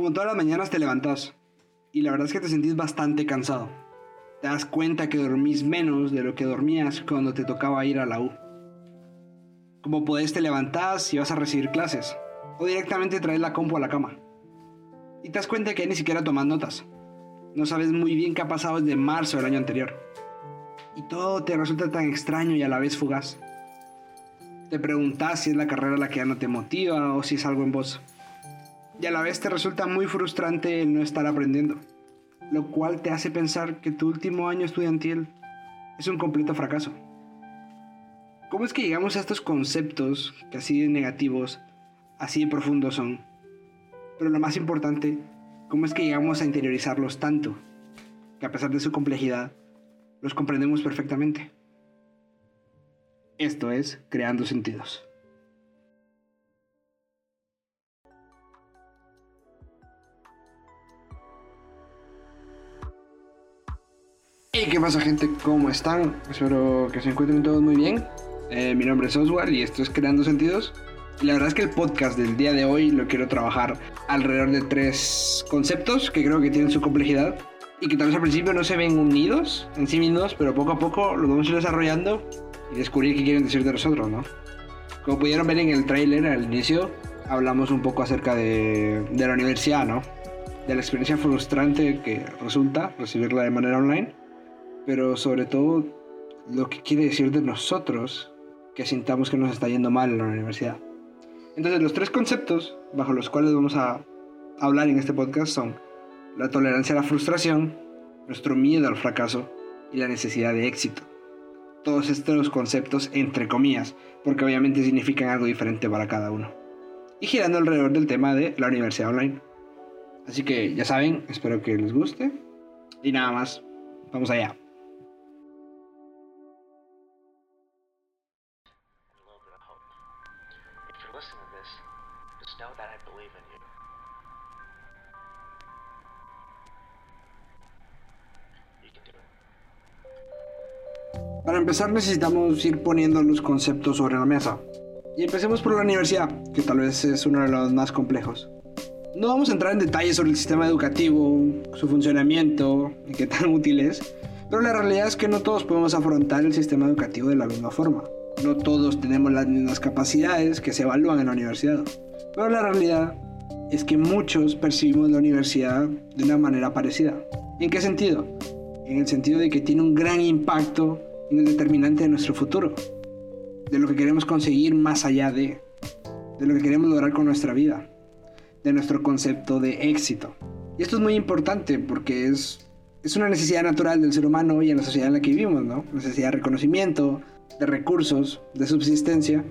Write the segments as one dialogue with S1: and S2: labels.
S1: Como todas las mañanas te levantas y la verdad es que te sentís bastante cansado. Te das cuenta que dormís menos de lo que dormías cuando te tocaba ir a la U. Como podés te levantás y vas a recibir clases o directamente traes la compu a la cama. Y te das cuenta que ni siquiera tomas notas. No sabes muy bien qué ha pasado desde marzo del año anterior. Y todo te resulta tan extraño y a la vez fugaz. Te preguntas si es la carrera la que ya no te motiva o si es algo en vos y a la vez te resulta muy frustrante el no estar aprendiendo, lo cual te hace pensar que tu último año estudiantil es un completo fracaso. ¿Cómo es que llegamos a estos conceptos que así negativos, así profundos son? Pero lo más importante, ¿cómo es que llegamos a interiorizarlos tanto que a pesar de su complejidad, los comprendemos perfectamente? Esto es Creando Sentidos. ¿Qué pasa gente? ¿Cómo están? Espero que se encuentren todos muy bien. Eh, mi nombre es Oswald y esto es Creando Sentidos. Y la verdad es que el podcast del día de hoy lo quiero trabajar alrededor de tres conceptos que creo que tienen su complejidad y que tal vez al principio no se ven unidos en sí mismos, pero poco a poco los vamos a ir desarrollando y descubrir qué quieren decir de nosotros, ¿no? Como pudieron ver en el tráiler al inicio, hablamos un poco acerca de, de la universidad, ¿no? De la experiencia frustrante que resulta recibirla de manera online pero sobre todo lo que quiere decir de nosotros que sintamos que nos está yendo mal en la universidad. Entonces los tres conceptos bajo los cuales vamos a hablar en este podcast son la tolerancia a la frustración, nuestro miedo al fracaso y la necesidad de éxito. Todos estos conceptos entre comillas, porque obviamente significan algo diferente para cada uno. Y girando alrededor del tema de la universidad online. Así que ya saben, espero que les guste. Y nada más, vamos allá. Para empezar necesitamos ir poniendo los conceptos sobre la mesa. Y empecemos por la universidad, que tal vez es uno de los más complejos. No vamos a entrar en detalles sobre el sistema educativo, su funcionamiento y qué tan útil es, pero la realidad es que no todos podemos afrontar el sistema educativo de la misma forma. No todos tenemos las mismas capacidades que se evalúan en la universidad. Pero la realidad es que muchos percibimos la universidad de una manera parecida. ¿En qué sentido? En el sentido de que tiene un gran impacto en el determinante de nuestro futuro, de lo que queremos conseguir más allá de, de lo que queremos lograr con nuestra vida, de nuestro concepto de éxito. Y esto es muy importante porque es, es una necesidad natural del ser humano y en la sociedad en la que vivimos, ¿no? Necesidad de reconocimiento, de recursos, de subsistencia.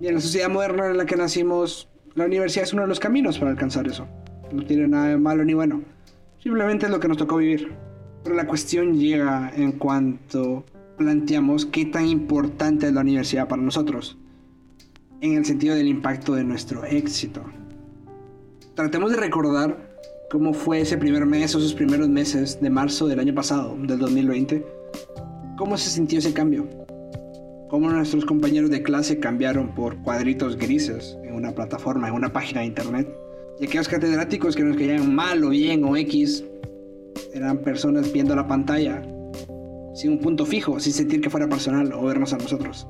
S1: Y en la sociedad moderna en la que nacimos, la universidad es uno de los caminos para alcanzar eso. No tiene nada de malo ni bueno. Simplemente es lo que nos tocó vivir. Pero la cuestión llega en cuanto planteamos qué tan importante es la universidad para nosotros, en el sentido del impacto de nuestro éxito. Tratemos de recordar cómo fue ese primer mes o esos primeros meses de marzo del año pasado, del 2020, cómo se sintió ese cambio, cómo nuestros compañeros de clase cambiaron por cuadritos grises en una plataforma, en una página de internet, y aquellos catedráticos que nos caían mal o bien o X, eran personas viendo la pantalla sin un punto fijo, sin sentir que fuera personal o vernos a nosotros.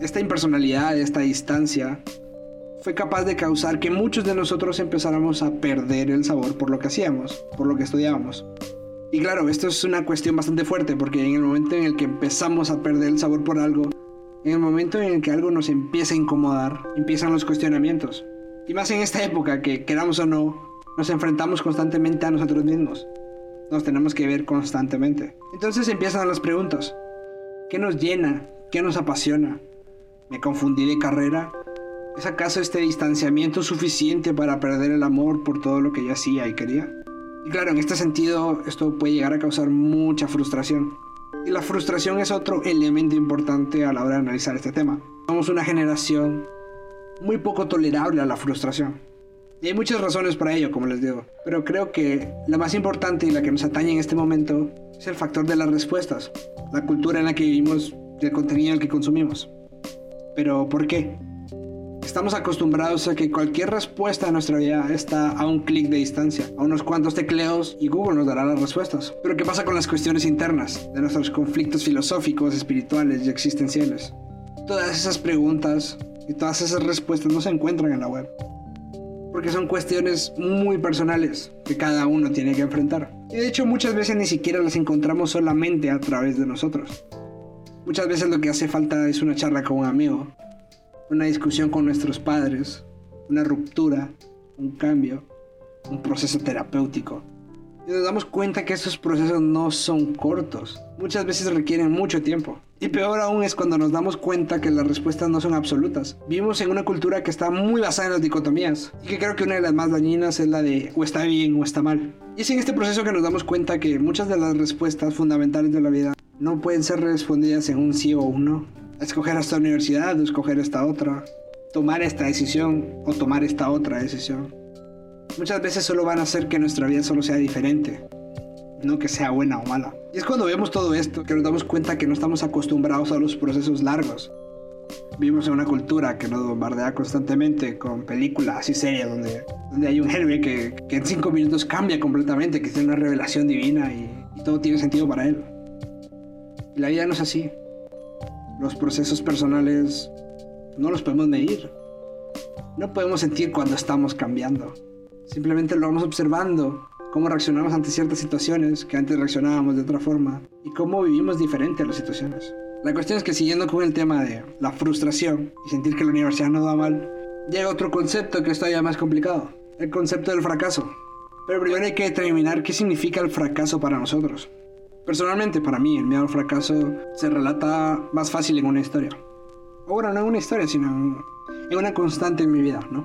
S1: Esta impersonalidad, esta distancia, fue capaz de causar que muchos de nosotros empezáramos a perder el sabor por lo que hacíamos, por lo que estudiábamos. Y claro, esto es una cuestión bastante fuerte porque en el momento en el que empezamos a perder el sabor por algo, en el momento en el que algo nos empieza a incomodar, empiezan los cuestionamientos. Y más en esta época que, queramos o no, nos enfrentamos constantemente a nosotros mismos nos tenemos que ver constantemente. Entonces empiezan las preguntas. ¿Qué nos llena? ¿Qué nos apasiona? ¿Me confundí de carrera? ¿Es acaso este distanciamiento suficiente para perder el amor por todo lo que yo hacía y quería? Y claro, en este sentido, esto puede llegar a causar mucha frustración. Y la frustración es otro elemento importante a la hora de analizar este tema. Somos una generación muy poco tolerable a la frustración. Y hay muchas razones para ello, como les digo. Pero creo que la más importante y la que nos atañe en este momento es el factor de las respuestas, la cultura en la que vivimos y el contenido en el que consumimos. Pero ¿por qué? Estamos acostumbrados a que cualquier respuesta a nuestra vida está a un clic de distancia, a unos cuantos tecleos y Google nos dará las respuestas. Pero ¿qué pasa con las cuestiones internas de nuestros conflictos filosóficos, espirituales y existenciales? Todas esas preguntas y todas esas respuestas no se encuentran en la web. Porque son cuestiones muy personales que cada uno tiene que enfrentar. Y de hecho muchas veces ni siquiera las encontramos solamente a través de nosotros. Muchas veces lo que hace falta es una charla con un amigo, una discusión con nuestros padres, una ruptura, un cambio, un proceso terapéutico. Y nos damos cuenta que estos procesos no son cortos, muchas veces requieren mucho tiempo. Y peor aún es cuando nos damos cuenta que las respuestas no son absolutas. Vivimos en una cultura que está muy basada en las dicotomías y que creo que una de las más dañinas es la de o está bien o está mal. Y es en este proceso que nos damos cuenta que muchas de las respuestas fundamentales de la vida no pueden ser respondidas en un sí o un no escoger esta universidad o escoger esta otra, tomar esta decisión o tomar esta otra decisión. Muchas veces solo van a hacer que nuestra vida solo sea diferente, no que sea buena o mala. Y es cuando vemos todo esto que nos damos cuenta que no estamos acostumbrados a los procesos largos. Vivimos en una cultura que nos bombardea constantemente con películas y series donde, donde hay un héroe que, que en cinco minutos cambia completamente, que tiene una revelación divina y, y todo tiene sentido para él. Y la vida no es así. Los procesos personales no los podemos medir. No podemos sentir cuando estamos cambiando. Simplemente lo vamos observando, cómo reaccionamos ante ciertas situaciones que antes reaccionábamos de otra forma y cómo vivimos diferente a las situaciones. La cuestión es que siguiendo con el tema de la frustración y sentir que la universidad no da mal, llega otro concepto que está ya más complicado, el concepto del fracaso. Pero primero hay que determinar qué significa el fracaso para nosotros. Personalmente, para mí, el miedo al fracaso se relata más fácil en una historia. Bueno, no en una historia, sino en, una constante en mi vida, ¿no?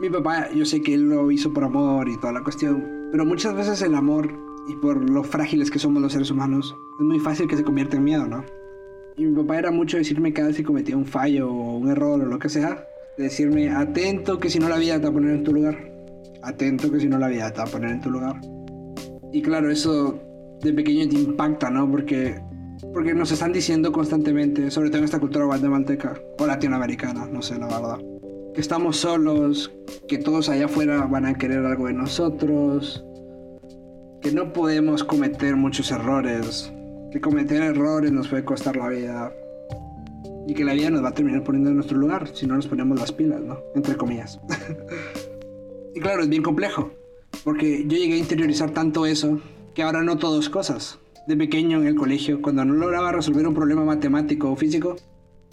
S1: Mi papá, yo sé que él lo hizo por amor y toda la cuestión, pero muchas veces el amor y por lo frágiles que somos los seres humanos, es muy fácil que se convierta en miedo, ¿no? Y mi papá era mucho decirme cada vez que cometía un fallo o un error o lo que sea, decirme, atento que si no la vida te va a poner en tu lugar. Atento que si no la vida te va a poner en tu lugar. Y claro, eso de pequeño te impacta, ¿no? Porque, porque nos están diciendo constantemente, sobre todo en esta cultura guatemalteca o latinoamericana, no sé, la verdad, que estamos solos, que todos allá afuera van a querer algo de nosotros, que no podemos cometer muchos errores, que cometer errores nos puede costar la vida y que la vida nos va a terminar poniendo en nuestro lugar si no nos ponemos las pilas, ¿no? Entre comillas. y claro, es bien complejo, porque yo llegué a interiorizar tanto eso que ahora no todo es cosas. De pequeño en el colegio, cuando no lograba resolver un problema matemático o físico,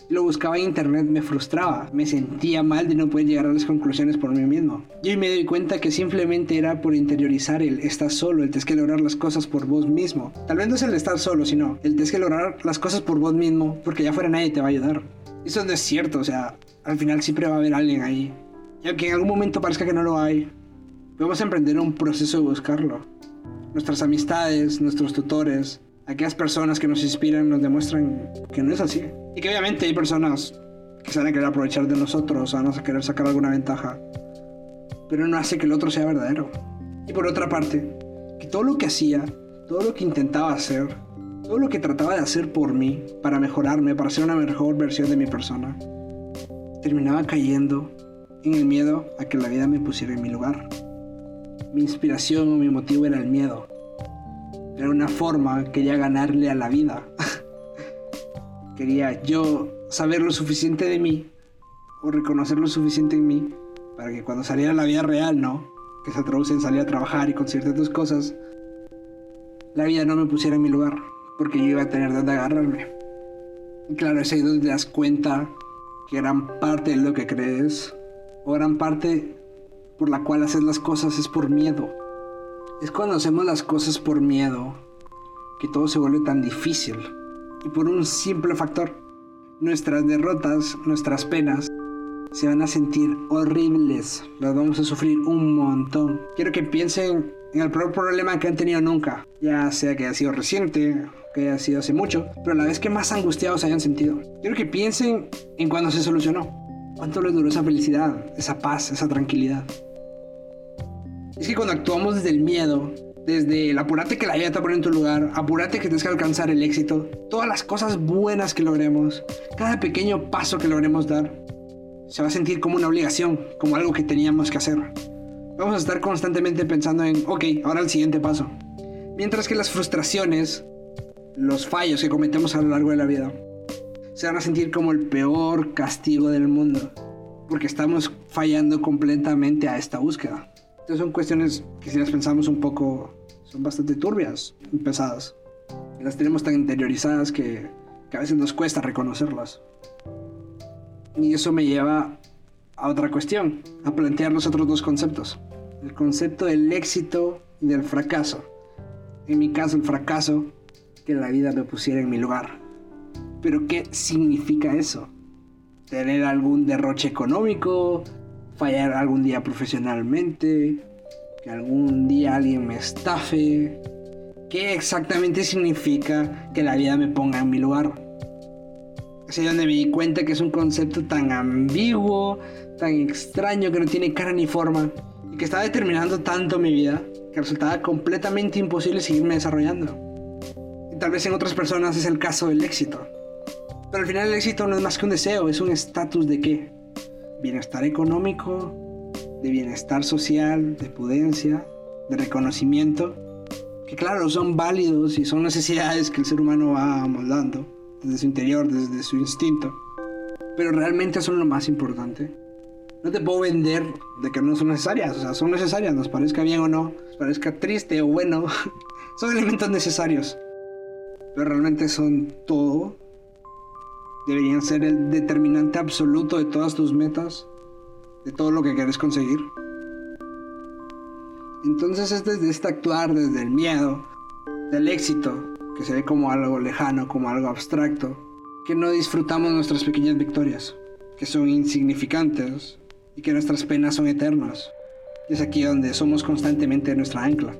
S1: lo buscaba en internet, me frustraba, me sentía mal de no poder llegar a las conclusiones por mí mismo. Y hoy me doy cuenta que simplemente era por interiorizar el estar solo, el tienes que lograr las cosas por vos mismo. Tal vez no es el estar solo, sino el tienes que lograr las cosas por vos mismo, porque ya fuera nadie te va a ayudar. Eso no es cierto, o sea, al final siempre va a haber alguien ahí. Y aunque en algún momento parezca que no lo hay, podemos emprender un proceso de buscarlo nuestras amistades, nuestros tutores, aquellas personas que nos inspiran nos demuestran que no es así. Y que obviamente hay personas que se van a querer aprovechar de nosotros, van a querer sacar alguna ventaja. Pero no hace que el otro sea verdadero. Y por otra parte, que todo lo que hacía, todo lo que intentaba hacer, todo lo que trataba de hacer por mí, para mejorarme, para ser una mejor versión de mi persona, terminaba cayendo en el miedo a que la vida me pusiera en mi lugar. Mi inspiración o mi motivo era el miedo. Era una forma, quería ganarle a la vida. quería yo saber lo suficiente de mí o reconocer lo suficiente en mí para que cuando saliera a la vida real, ¿no? Que se traduce en salir a trabajar y conseguir tus cosas, la vida no me pusiera en mi lugar porque yo iba a tener donde agarrarme. Y claro, es ahí donde te das cuenta que gran parte de lo que crees o gran parte por la cual hacer las cosas es por miedo. Es cuando hacemos las cosas por miedo que todo se vuelve tan difícil. Y por un simple factor, nuestras derrotas, nuestras penas, se van a sentir horribles. Las vamos a sufrir un montón. Quiero que piensen en el peor problema que han tenido nunca. Ya sea que haya sido reciente, que haya sido hace mucho, pero a la vez que más angustiados hayan sentido. Quiero que piensen en cuando se solucionó. ¿Cuánto les duró esa felicidad, esa paz, esa tranquilidad? Es que cuando actuamos desde el miedo, desde el apurate que la vida te pone en tu lugar, apurate que tienes que alcanzar el éxito, todas las cosas buenas que logremos, cada pequeño paso que logremos dar, se va a sentir como una obligación, como algo que teníamos que hacer. Vamos a estar constantemente pensando en, ok, ahora el siguiente paso. Mientras que las frustraciones, los fallos que cometemos a lo largo de la vida, se van a sentir como el peor castigo del mundo, porque estamos fallando completamente a esta búsqueda. Entonces son cuestiones que si las pensamos un poco, son bastante turbias y pesadas. Las tenemos tan interiorizadas que, que a veces nos cuesta reconocerlas. Y eso me lleva a otra cuestión, a plantear los otros dos conceptos. El concepto del éxito y del fracaso. En mi caso, el fracaso, que la vida me pusiera en mi lugar. Pero ¿qué significa eso? ¿Tener algún derroche económico? ¿Fallar algún día profesionalmente? ¿Que algún día alguien me estafe? ¿Qué exactamente significa que la vida me ponga en mi lugar? Es ahí donde me di cuenta que es un concepto tan ambiguo, tan extraño, que no tiene cara ni forma, y que estaba determinando tanto mi vida, que resultaba completamente imposible seguirme desarrollando. Y tal vez en otras personas es el caso del éxito. Pero al final el éxito no es más que un deseo, es un estatus de qué? Bienestar económico, de bienestar social, de pudencia, de reconocimiento, que claro, son válidos y son necesidades que el ser humano va moldando desde su interior, desde su instinto. Pero realmente son lo más importante. No te puedo vender de que no son necesarias, o sea, son necesarias, nos parezca bien o no, nos parezca triste o bueno, son elementos necesarios. Pero realmente son todo. Deberían ser el determinante absoluto de todas tus metas, de todo lo que quieres conseguir. Entonces es desde este actuar, desde el miedo, del éxito, que se ve como algo lejano, como algo abstracto, que no disfrutamos nuestras pequeñas victorias, que son insignificantes y que nuestras penas son eternas. es aquí donde somos constantemente nuestra ancla.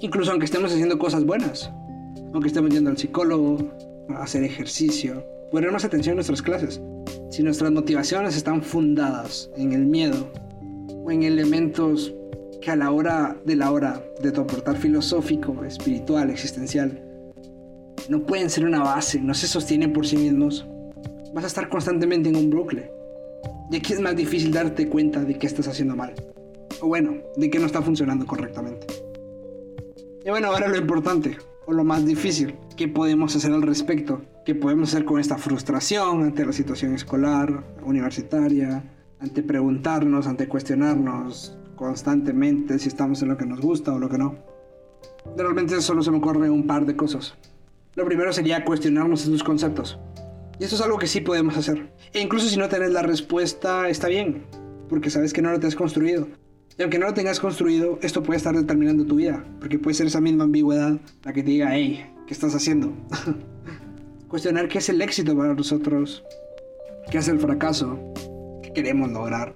S1: Incluso aunque estemos haciendo cosas buenas, aunque estemos yendo al psicólogo, a hacer ejercicio, poner más atención en nuestras clases. Si nuestras motivaciones están fundadas en el miedo o en elementos que a la hora de la hora de tu aportar filosófico, espiritual, existencial, no pueden ser una base, no se sostienen por sí mismos, vas a estar constantemente en un bucle. Y aquí es más difícil darte cuenta de que estás haciendo mal. O bueno, de que no está funcionando correctamente. Y bueno, ahora lo importante, o lo más difícil, ¿qué podemos hacer al respecto? ¿Qué podemos hacer con esta frustración ante la situación escolar, universitaria, ante preguntarnos, ante cuestionarnos constantemente si estamos en lo que nos gusta o lo que no? Realmente solo se me ocurren un par de cosas. Lo primero sería cuestionarnos estos conceptos. Y esto es algo que sí podemos hacer. E incluso si no tenés la respuesta, está bien, porque sabes que no lo has construido. Y aunque no lo tengas construido, esto puede estar determinando tu vida, porque puede ser esa misma ambigüedad la que te diga, hey, ¿qué estás haciendo? Cuestionar qué es el éxito para nosotros, qué es el fracaso, qué queremos lograr,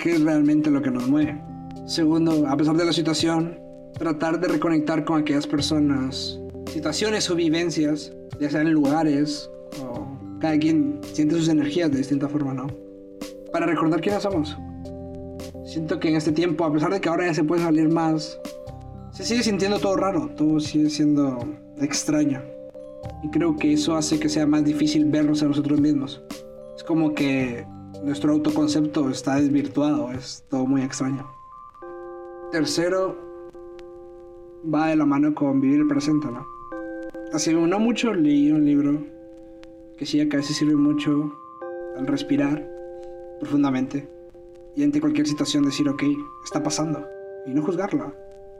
S1: qué es realmente lo que nos mueve. Segundo, a pesar de la situación, tratar de reconectar con aquellas personas situaciones o vivencias, ya sean lugares o cada quien siente sus energías de distinta forma, ¿no? Para recordar quiénes somos. Siento que en este tiempo, a pesar de que ahora ya se puede salir más, se sigue sintiendo todo raro, todo sigue siendo extraño. Y creo que eso hace que sea más difícil vernos a nosotros mismos. Es como que nuestro autoconcepto está desvirtuado, es todo muy extraño. Tercero, va de la mano con vivir el presente, ¿no? hace no mucho leí un libro que sí acá se sirve mucho al respirar profundamente y ante cualquier situación decir, ok, está pasando y no juzgarla.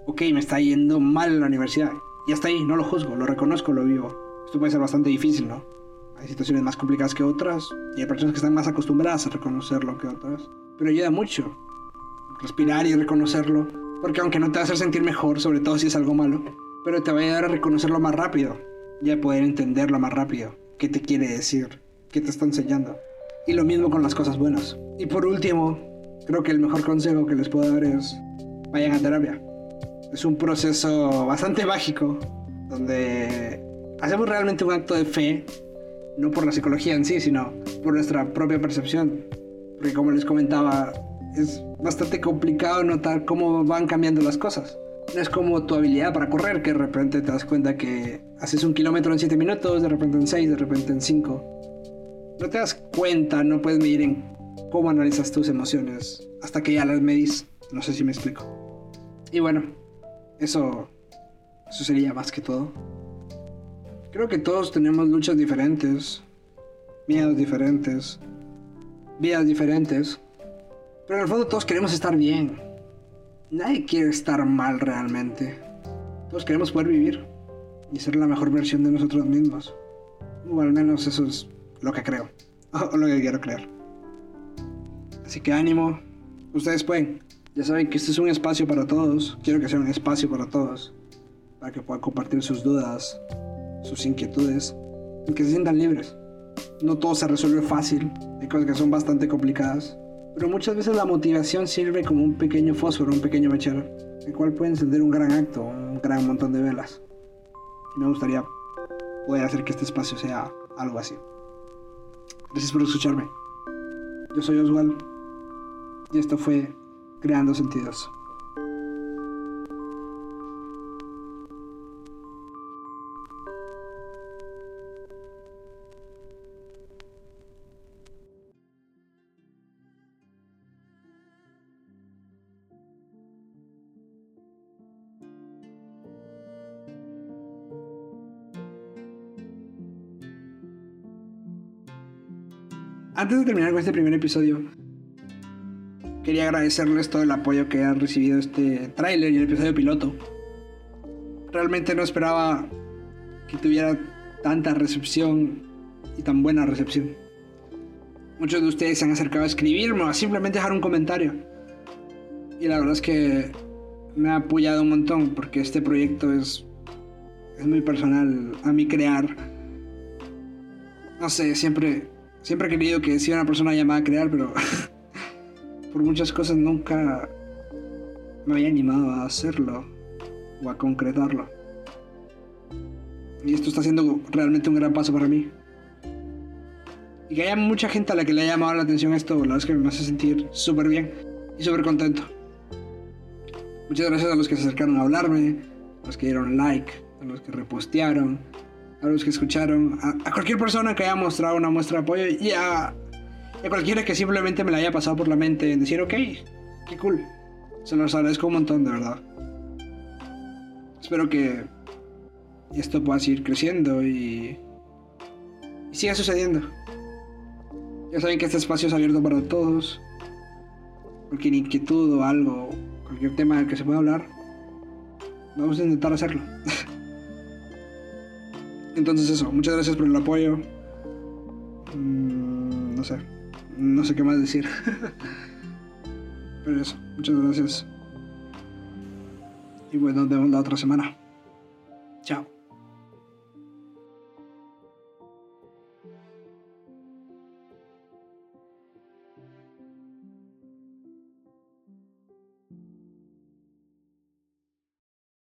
S1: Ok, me está yendo mal en la universidad y hasta ahí, no lo juzgo, lo reconozco, lo vivo. Esto puede ser bastante difícil, ¿no? Hay situaciones más complicadas que otras y hay personas que están más acostumbradas a reconocerlo que otras. Pero ayuda mucho respirar y reconocerlo, porque aunque no te va a hacer sentir mejor, sobre todo si es algo malo, pero te va a ayudar a reconocerlo más rápido y a poder entenderlo más rápido. ¿Qué te quiere decir? ¿Qué te está enseñando? Y lo mismo con las cosas buenas. Y por último, creo que el mejor consejo que les puedo dar es vayan a terapia. Es un proceso bastante mágico donde hacemos realmente un acto de fe, no por la psicología en sí, sino por nuestra propia percepción. Porque como les comentaba, es bastante complicado notar cómo van cambiando las cosas. No es como tu habilidad para correr, que de repente te das cuenta que haces un kilómetro en 7 minutos, de repente en 6, de repente en 5. No te das cuenta, no puedes medir en cómo analizas tus emociones hasta que ya las medís. No sé si me explico. Y bueno, eso, eso sería más que todo. Creo que todos tenemos luchas diferentes, miedos diferentes, vidas diferentes. Pero en el fondo todos queremos estar bien. Nadie quiere estar mal realmente. Todos queremos poder vivir y ser la mejor versión de nosotros mismos. O al menos eso es lo que creo. O lo que quiero creer. Así que ánimo. Ustedes pueden. Ya saben que este es un espacio para todos. Quiero que sea un espacio para todos. Para que puedan compartir sus dudas, sus inquietudes. Y que se sientan libres. No todo se resuelve fácil. Hay cosas que son bastante complicadas. Pero muchas veces la motivación sirve como un pequeño fósforo, un pequeño mechero, el cual puede encender un gran acto, un gran montón de velas. Y me gustaría poder hacer que este espacio sea algo así. Gracias por escucharme. Yo soy Oswald y esto fue Creando Sentidos. Antes de terminar con este primer episodio, quería agradecerles todo el apoyo que han recibido este tráiler y el episodio piloto. Realmente no esperaba que tuviera tanta recepción y tan buena recepción. Muchos de ustedes se han acercado a escribirme o a simplemente dejar un comentario. Y la verdad es que me ha apoyado un montón porque este proyecto es, es muy personal a mí crear. No sé, siempre Siempre he querido que sea una persona llamada a crear, pero por muchas cosas nunca me había animado a hacerlo o a concretarlo. Y esto está siendo realmente un gran paso para mí. Y que haya mucha gente a la que le haya llamado la atención esto, la verdad es que me hace sentir súper bien y súper contento. Muchas gracias a los que se acercaron a hablarme, a los que dieron like, a los que repostearon, a los que escucharon, a, cualquier persona que haya mostrado una muestra de apoyo y a, a, cualquiera que simplemente me la haya pasado por la mente en decir, ok, qué cool. Se los agradezco un montón, de verdad. Espero que esto pueda seguir creciendo y, y siga sucediendo. Ya saben que este espacio es abierto para todos. Cualquier inquietud o algo, cualquier tema del que se pueda hablar, vamos a intentar hacerlo. Entonces eso, muchas gracias por el apoyo. Mm, no sé, no sé qué más decir. Pero eso, muchas gracias. Y bueno, nos vemos la otra semana.